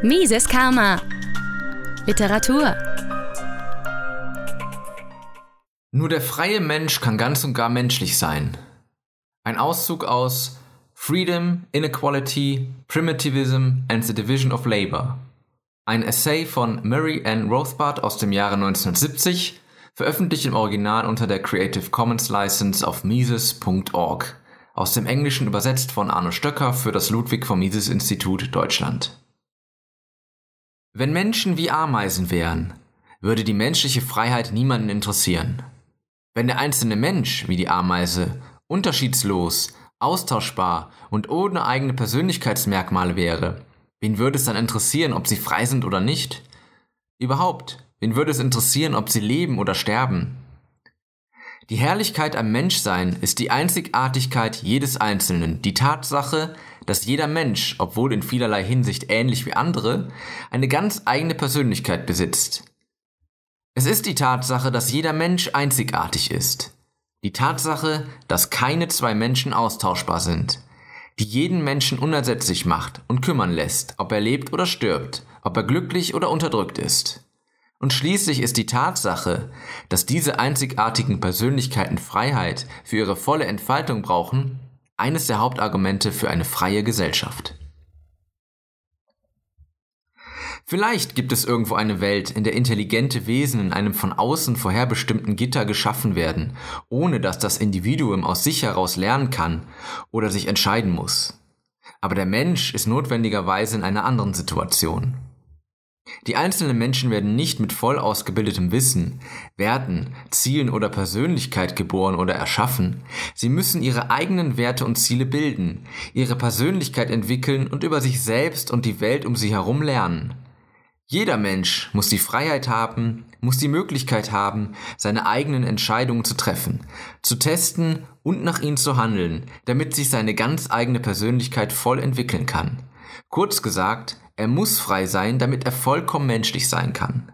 Mises Karma. Literatur. Nur der freie Mensch kann ganz und gar menschlich sein. Ein Auszug aus Freedom, Inequality, Primitivism and the Division of Labor. Ein Essay von Murray Ann Rothbard aus dem Jahre 1970, veröffentlicht im Original unter der Creative Commons License auf Mises.org. Aus dem Englischen übersetzt von Arno Stöcker für das Ludwig von Mises Institut Deutschland. Wenn Menschen wie Ameisen wären, würde die menschliche Freiheit niemanden interessieren. Wenn der einzelne Mensch, wie die Ameise, unterschiedslos, austauschbar und ohne eigene Persönlichkeitsmerkmale wäre, wen würde es dann interessieren, ob sie frei sind oder nicht? Überhaupt, wen würde es interessieren, ob sie leben oder sterben? Die Herrlichkeit am Menschsein ist die Einzigartigkeit jedes Einzelnen, die Tatsache, dass jeder Mensch, obwohl in vielerlei Hinsicht ähnlich wie andere, eine ganz eigene Persönlichkeit besitzt. Es ist die Tatsache, dass jeder Mensch einzigartig ist. Die Tatsache, dass keine zwei Menschen austauschbar sind. Die jeden Menschen unersetzlich macht und kümmern lässt, ob er lebt oder stirbt, ob er glücklich oder unterdrückt ist. Und schließlich ist die Tatsache, dass diese einzigartigen Persönlichkeiten Freiheit für ihre volle Entfaltung brauchen, eines der Hauptargumente für eine freie Gesellschaft. Vielleicht gibt es irgendwo eine Welt, in der intelligente Wesen in einem von außen vorherbestimmten Gitter geschaffen werden, ohne dass das Individuum aus sich heraus lernen kann oder sich entscheiden muss. Aber der Mensch ist notwendigerweise in einer anderen Situation. Die einzelnen Menschen werden nicht mit voll ausgebildetem Wissen, Werten, Zielen oder Persönlichkeit geboren oder erschaffen. Sie müssen ihre eigenen Werte und Ziele bilden, ihre Persönlichkeit entwickeln und über sich selbst und die Welt um sie herum lernen. Jeder Mensch muss die Freiheit haben, muss die Möglichkeit haben, seine eigenen Entscheidungen zu treffen, zu testen und nach ihnen zu handeln, damit sich seine ganz eigene Persönlichkeit voll entwickeln kann. Kurz gesagt, er muss frei sein, damit er vollkommen menschlich sein kann.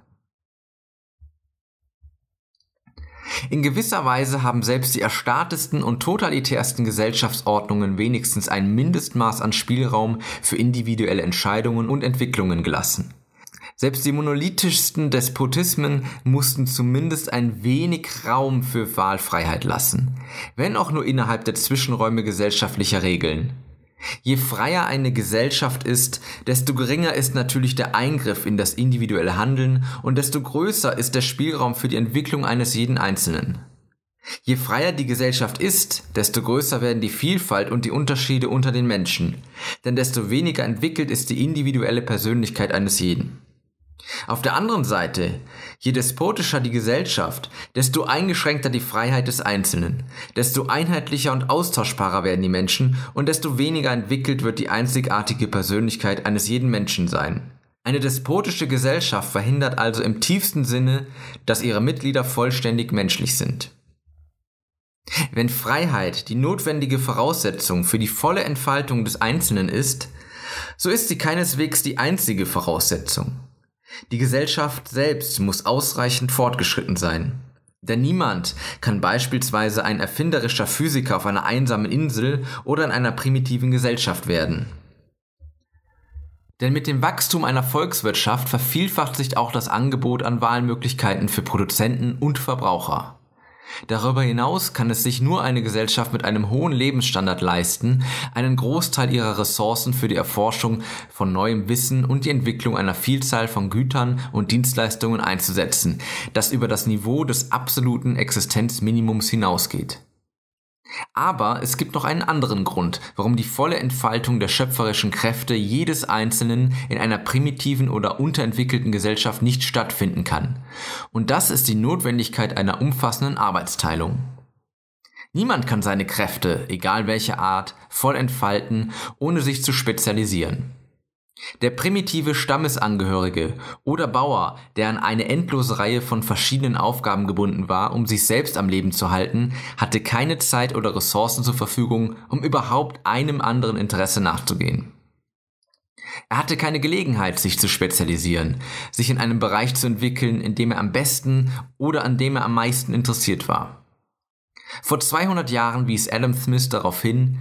In gewisser Weise haben selbst die erstarrtesten und totalitärsten Gesellschaftsordnungen wenigstens ein Mindestmaß an Spielraum für individuelle Entscheidungen und Entwicklungen gelassen. Selbst die monolithischsten Despotismen mussten zumindest ein wenig Raum für Wahlfreiheit lassen, wenn auch nur innerhalb der Zwischenräume gesellschaftlicher Regeln. Je freier eine Gesellschaft ist, desto geringer ist natürlich der Eingriff in das individuelle Handeln und desto größer ist der Spielraum für die Entwicklung eines jeden Einzelnen. Je freier die Gesellschaft ist, desto größer werden die Vielfalt und die Unterschiede unter den Menschen, denn desto weniger entwickelt ist die individuelle Persönlichkeit eines jeden. Auf der anderen Seite, je despotischer die Gesellschaft, desto eingeschränkter die Freiheit des Einzelnen, desto einheitlicher und austauschbarer werden die Menschen und desto weniger entwickelt wird die einzigartige Persönlichkeit eines jeden Menschen sein. Eine despotische Gesellschaft verhindert also im tiefsten Sinne, dass ihre Mitglieder vollständig menschlich sind. Wenn Freiheit die notwendige Voraussetzung für die volle Entfaltung des Einzelnen ist, so ist sie keineswegs die einzige Voraussetzung. Die Gesellschaft selbst muss ausreichend fortgeschritten sein. Denn niemand kann beispielsweise ein erfinderischer Physiker auf einer einsamen Insel oder in einer primitiven Gesellschaft werden. Denn mit dem Wachstum einer Volkswirtschaft vervielfacht sich auch das Angebot an Wahlmöglichkeiten für Produzenten und Verbraucher. Darüber hinaus kann es sich nur eine Gesellschaft mit einem hohen Lebensstandard leisten, einen Großteil ihrer Ressourcen für die Erforschung von neuem Wissen und die Entwicklung einer Vielzahl von Gütern und Dienstleistungen einzusetzen, das über das Niveau des absoluten Existenzminimums hinausgeht. Aber es gibt noch einen anderen Grund, warum die volle Entfaltung der schöpferischen Kräfte jedes Einzelnen in einer primitiven oder unterentwickelten Gesellschaft nicht stattfinden kann. Und das ist die Notwendigkeit einer umfassenden Arbeitsteilung. Niemand kann seine Kräfte, egal welche Art, voll entfalten, ohne sich zu spezialisieren. Der primitive Stammesangehörige oder Bauer, der an eine endlose Reihe von verschiedenen Aufgaben gebunden war, um sich selbst am Leben zu halten, hatte keine Zeit oder Ressourcen zur Verfügung, um überhaupt einem anderen Interesse nachzugehen. Er hatte keine Gelegenheit, sich zu spezialisieren, sich in einem Bereich zu entwickeln, in dem er am besten oder an dem er am meisten interessiert war. Vor 200 Jahren wies Adam Smith darauf hin,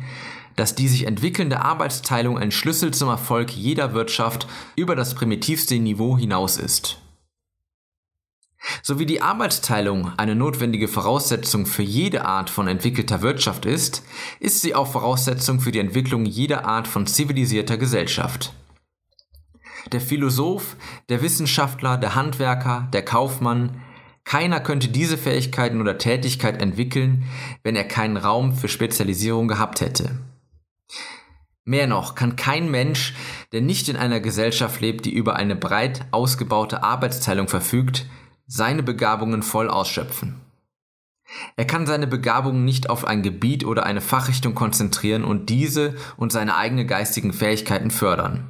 dass die sich entwickelnde Arbeitsteilung ein Schlüssel zum Erfolg jeder Wirtschaft über das primitivste Niveau hinaus ist. So wie die Arbeitsteilung eine notwendige Voraussetzung für jede Art von entwickelter Wirtschaft ist, ist sie auch Voraussetzung für die Entwicklung jeder Art von zivilisierter Gesellschaft. Der Philosoph, der Wissenschaftler, der Handwerker, der Kaufmann, keiner könnte diese Fähigkeiten oder Tätigkeit entwickeln, wenn er keinen Raum für Spezialisierung gehabt hätte. Mehr noch kann kein Mensch, der nicht in einer Gesellschaft lebt, die über eine breit ausgebaute Arbeitsteilung verfügt, seine Begabungen voll ausschöpfen. Er kann seine Begabungen nicht auf ein Gebiet oder eine Fachrichtung konzentrieren und diese und seine eigenen geistigen Fähigkeiten fördern.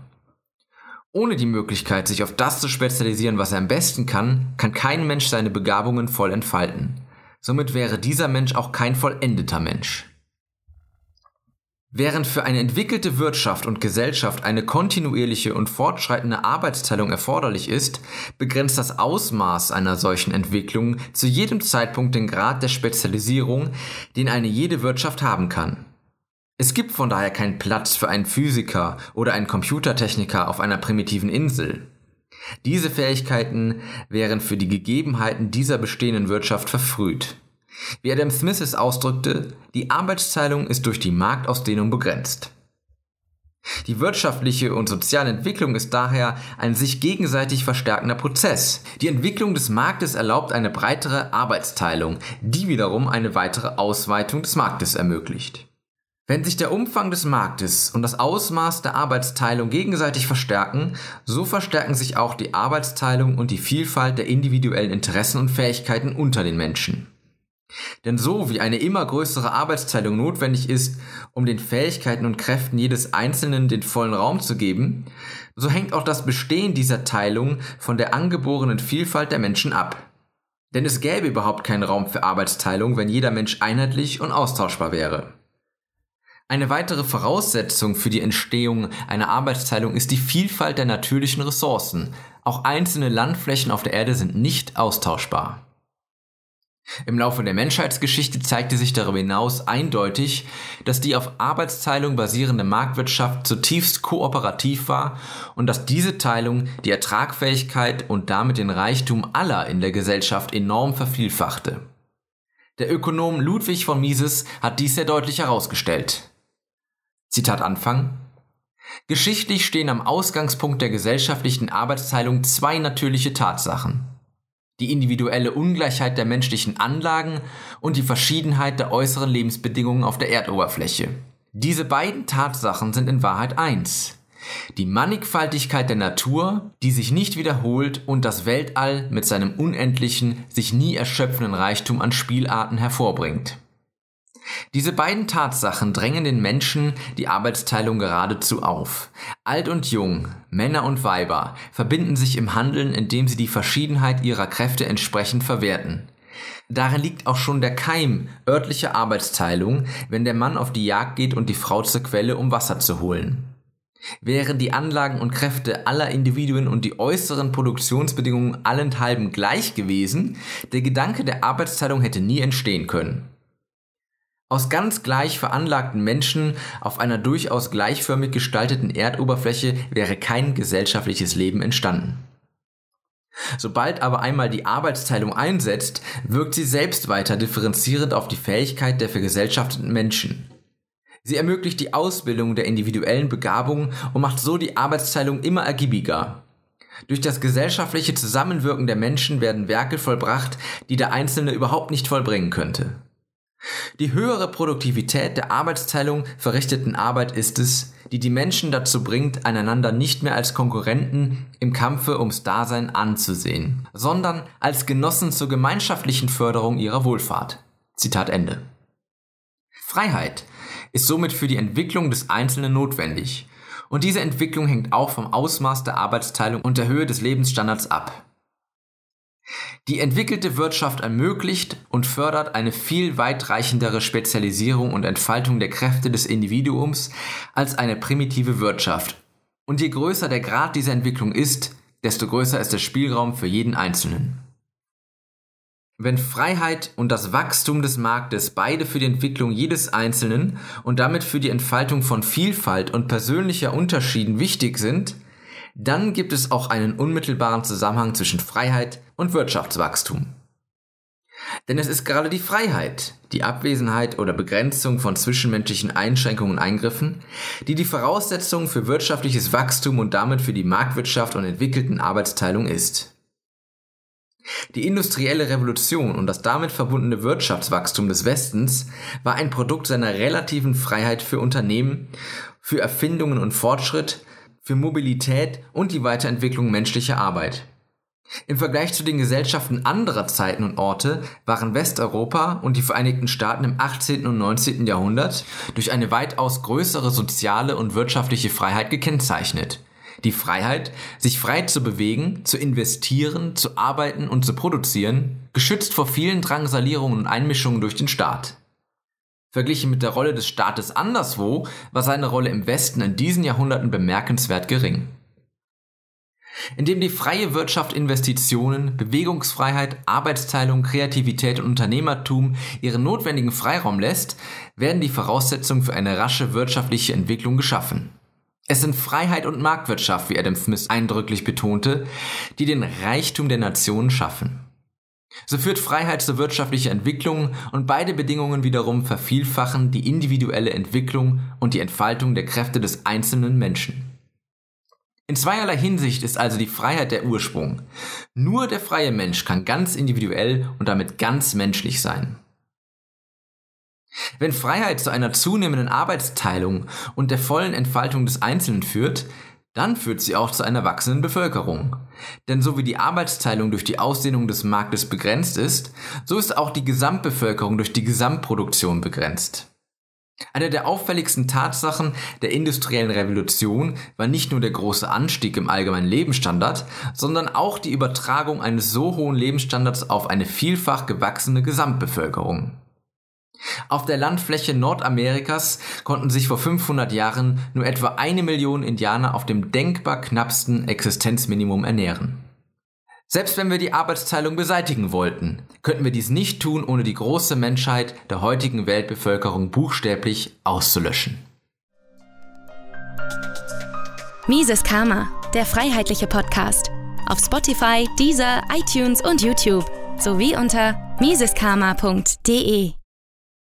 Ohne die Möglichkeit, sich auf das zu spezialisieren, was er am besten kann, kann kein Mensch seine Begabungen voll entfalten. Somit wäre dieser Mensch auch kein vollendeter Mensch. Während für eine entwickelte Wirtschaft und Gesellschaft eine kontinuierliche und fortschreitende Arbeitsteilung erforderlich ist, begrenzt das Ausmaß einer solchen Entwicklung zu jedem Zeitpunkt den Grad der Spezialisierung, den eine jede Wirtschaft haben kann. Es gibt von daher keinen Platz für einen Physiker oder einen Computertechniker auf einer primitiven Insel. Diese Fähigkeiten wären für die Gegebenheiten dieser bestehenden Wirtschaft verfrüht. Wie Adam Smith es ausdrückte, die Arbeitsteilung ist durch die Marktausdehnung begrenzt. Die wirtschaftliche und soziale Entwicklung ist daher ein sich gegenseitig verstärkender Prozess. Die Entwicklung des Marktes erlaubt eine breitere Arbeitsteilung, die wiederum eine weitere Ausweitung des Marktes ermöglicht. Wenn sich der Umfang des Marktes und das Ausmaß der Arbeitsteilung gegenseitig verstärken, so verstärken sich auch die Arbeitsteilung und die Vielfalt der individuellen Interessen und Fähigkeiten unter den Menschen. Denn so wie eine immer größere Arbeitsteilung notwendig ist, um den Fähigkeiten und Kräften jedes Einzelnen den vollen Raum zu geben, so hängt auch das Bestehen dieser Teilung von der angeborenen Vielfalt der Menschen ab. Denn es gäbe überhaupt keinen Raum für Arbeitsteilung, wenn jeder Mensch einheitlich und austauschbar wäre. Eine weitere Voraussetzung für die Entstehung einer Arbeitsteilung ist die Vielfalt der natürlichen Ressourcen. Auch einzelne Landflächen auf der Erde sind nicht austauschbar. Im Laufe der Menschheitsgeschichte zeigte sich darüber hinaus eindeutig, dass die auf Arbeitsteilung basierende Marktwirtschaft zutiefst kooperativ war und dass diese Teilung die Ertragfähigkeit und damit den Reichtum aller in der Gesellschaft enorm vervielfachte. Der Ökonom Ludwig von Mises hat dies sehr deutlich herausgestellt. Zitat Anfang. Geschichtlich stehen am Ausgangspunkt der gesellschaftlichen Arbeitsteilung zwei natürliche Tatsachen die individuelle Ungleichheit der menschlichen Anlagen und die Verschiedenheit der äußeren Lebensbedingungen auf der Erdoberfläche. Diese beiden Tatsachen sind in Wahrheit eins. Die Mannigfaltigkeit der Natur, die sich nicht wiederholt und das Weltall mit seinem unendlichen, sich nie erschöpfenden Reichtum an Spielarten hervorbringt. Diese beiden Tatsachen drängen den Menschen die Arbeitsteilung geradezu auf. Alt und jung, Männer und Weiber verbinden sich im Handeln, indem sie die Verschiedenheit ihrer Kräfte entsprechend verwerten. Darin liegt auch schon der Keim örtlicher Arbeitsteilung, wenn der Mann auf die Jagd geht und die Frau zur Quelle, um Wasser zu holen. Wären die Anlagen und Kräfte aller Individuen und die äußeren Produktionsbedingungen allenthalben gleich gewesen, der Gedanke der Arbeitsteilung hätte nie entstehen können. Aus ganz gleich veranlagten Menschen auf einer durchaus gleichförmig gestalteten Erdoberfläche wäre kein gesellschaftliches Leben entstanden. Sobald aber einmal die Arbeitsteilung einsetzt, wirkt sie selbst weiter differenzierend auf die Fähigkeit der vergesellschafteten Menschen. Sie ermöglicht die Ausbildung der individuellen Begabungen und macht so die Arbeitsteilung immer ergiebiger. Durch das gesellschaftliche Zusammenwirken der Menschen werden Werke vollbracht, die der Einzelne überhaupt nicht vollbringen könnte. Die höhere Produktivität der Arbeitsteilung verrichteten Arbeit ist es, die die Menschen dazu bringt, einander nicht mehr als Konkurrenten im Kampfe ums Dasein anzusehen, sondern als Genossen zur gemeinschaftlichen Förderung ihrer Wohlfahrt. Zitat Ende. Freiheit ist somit für die Entwicklung des Einzelnen notwendig, und diese Entwicklung hängt auch vom Ausmaß der Arbeitsteilung und der Höhe des Lebensstandards ab. Die entwickelte Wirtschaft ermöglicht und fördert eine viel weitreichendere Spezialisierung und Entfaltung der Kräfte des Individuums als eine primitive Wirtschaft. Und je größer der Grad dieser Entwicklung ist, desto größer ist der Spielraum für jeden Einzelnen. Wenn Freiheit und das Wachstum des Marktes beide für die Entwicklung jedes Einzelnen und damit für die Entfaltung von Vielfalt und persönlicher Unterschieden wichtig sind, dann gibt es auch einen unmittelbaren Zusammenhang zwischen Freiheit und Wirtschaftswachstum. Denn es ist gerade die Freiheit, die Abwesenheit oder Begrenzung von zwischenmenschlichen Einschränkungen und Eingriffen, die die Voraussetzung für wirtschaftliches Wachstum und damit für die Marktwirtschaft und entwickelten Arbeitsteilung ist. Die industrielle Revolution und das damit verbundene Wirtschaftswachstum des Westens war ein Produkt seiner relativen Freiheit für Unternehmen, für Erfindungen und Fortschritt, für Mobilität und die Weiterentwicklung menschlicher Arbeit. Im Vergleich zu den Gesellschaften anderer Zeiten und Orte waren Westeuropa und die Vereinigten Staaten im 18. und 19. Jahrhundert durch eine weitaus größere soziale und wirtschaftliche Freiheit gekennzeichnet. Die Freiheit, sich frei zu bewegen, zu investieren, zu arbeiten und zu produzieren, geschützt vor vielen Drangsalierungen und Einmischungen durch den Staat. Verglichen mit der Rolle des Staates anderswo war seine Rolle im Westen in diesen Jahrhunderten bemerkenswert gering. Indem die freie Wirtschaft Investitionen, Bewegungsfreiheit, Arbeitsteilung, Kreativität und Unternehmertum ihren notwendigen Freiraum lässt, werden die Voraussetzungen für eine rasche wirtschaftliche Entwicklung geschaffen. Es sind Freiheit und Marktwirtschaft, wie Adam Smith eindrücklich betonte, die den Reichtum der Nationen schaffen. So führt Freiheit zur wirtschaftlichen Entwicklung und beide Bedingungen wiederum vervielfachen die individuelle Entwicklung und die Entfaltung der Kräfte des einzelnen Menschen. In zweierlei Hinsicht ist also die Freiheit der Ursprung. Nur der freie Mensch kann ganz individuell und damit ganz menschlich sein. Wenn Freiheit zu einer zunehmenden Arbeitsteilung und der vollen Entfaltung des Einzelnen führt, dann führt sie auch zu einer wachsenden Bevölkerung. Denn so wie die Arbeitsteilung durch die Ausdehnung des Marktes begrenzt ist, so ist auch die Gesamtbevölkerung durch die Gesamtproduktion begrenzt. Eine der auffälligsten Tatsachen der industriellen Revolution war nicht nur der große Anstieg im allgemeinen Lebensstandard, sondern auch die Übertragung eines so hohen Lebensstandards auf eine vielfach gewachsene Gesamtbevölkerung. Auf der Landfläche Nordamerikas konnten sich vor 500 Jahren nur etwa eine Million Indianer auf dem denkbar knappsten Existenzminimum ernähren. Selbst wenn wir die Arbeitsteilung beseitigen wollten, könnten wir dies nicht tun, ohne die große Menschheit der heutigen Weltbevölkerung buchstäblich auszulöschen. Mises Karma, der freiheitliche Podcast. Auf Spotify, Deezer, iTunes und YouTube sowie unter miseskarma.de.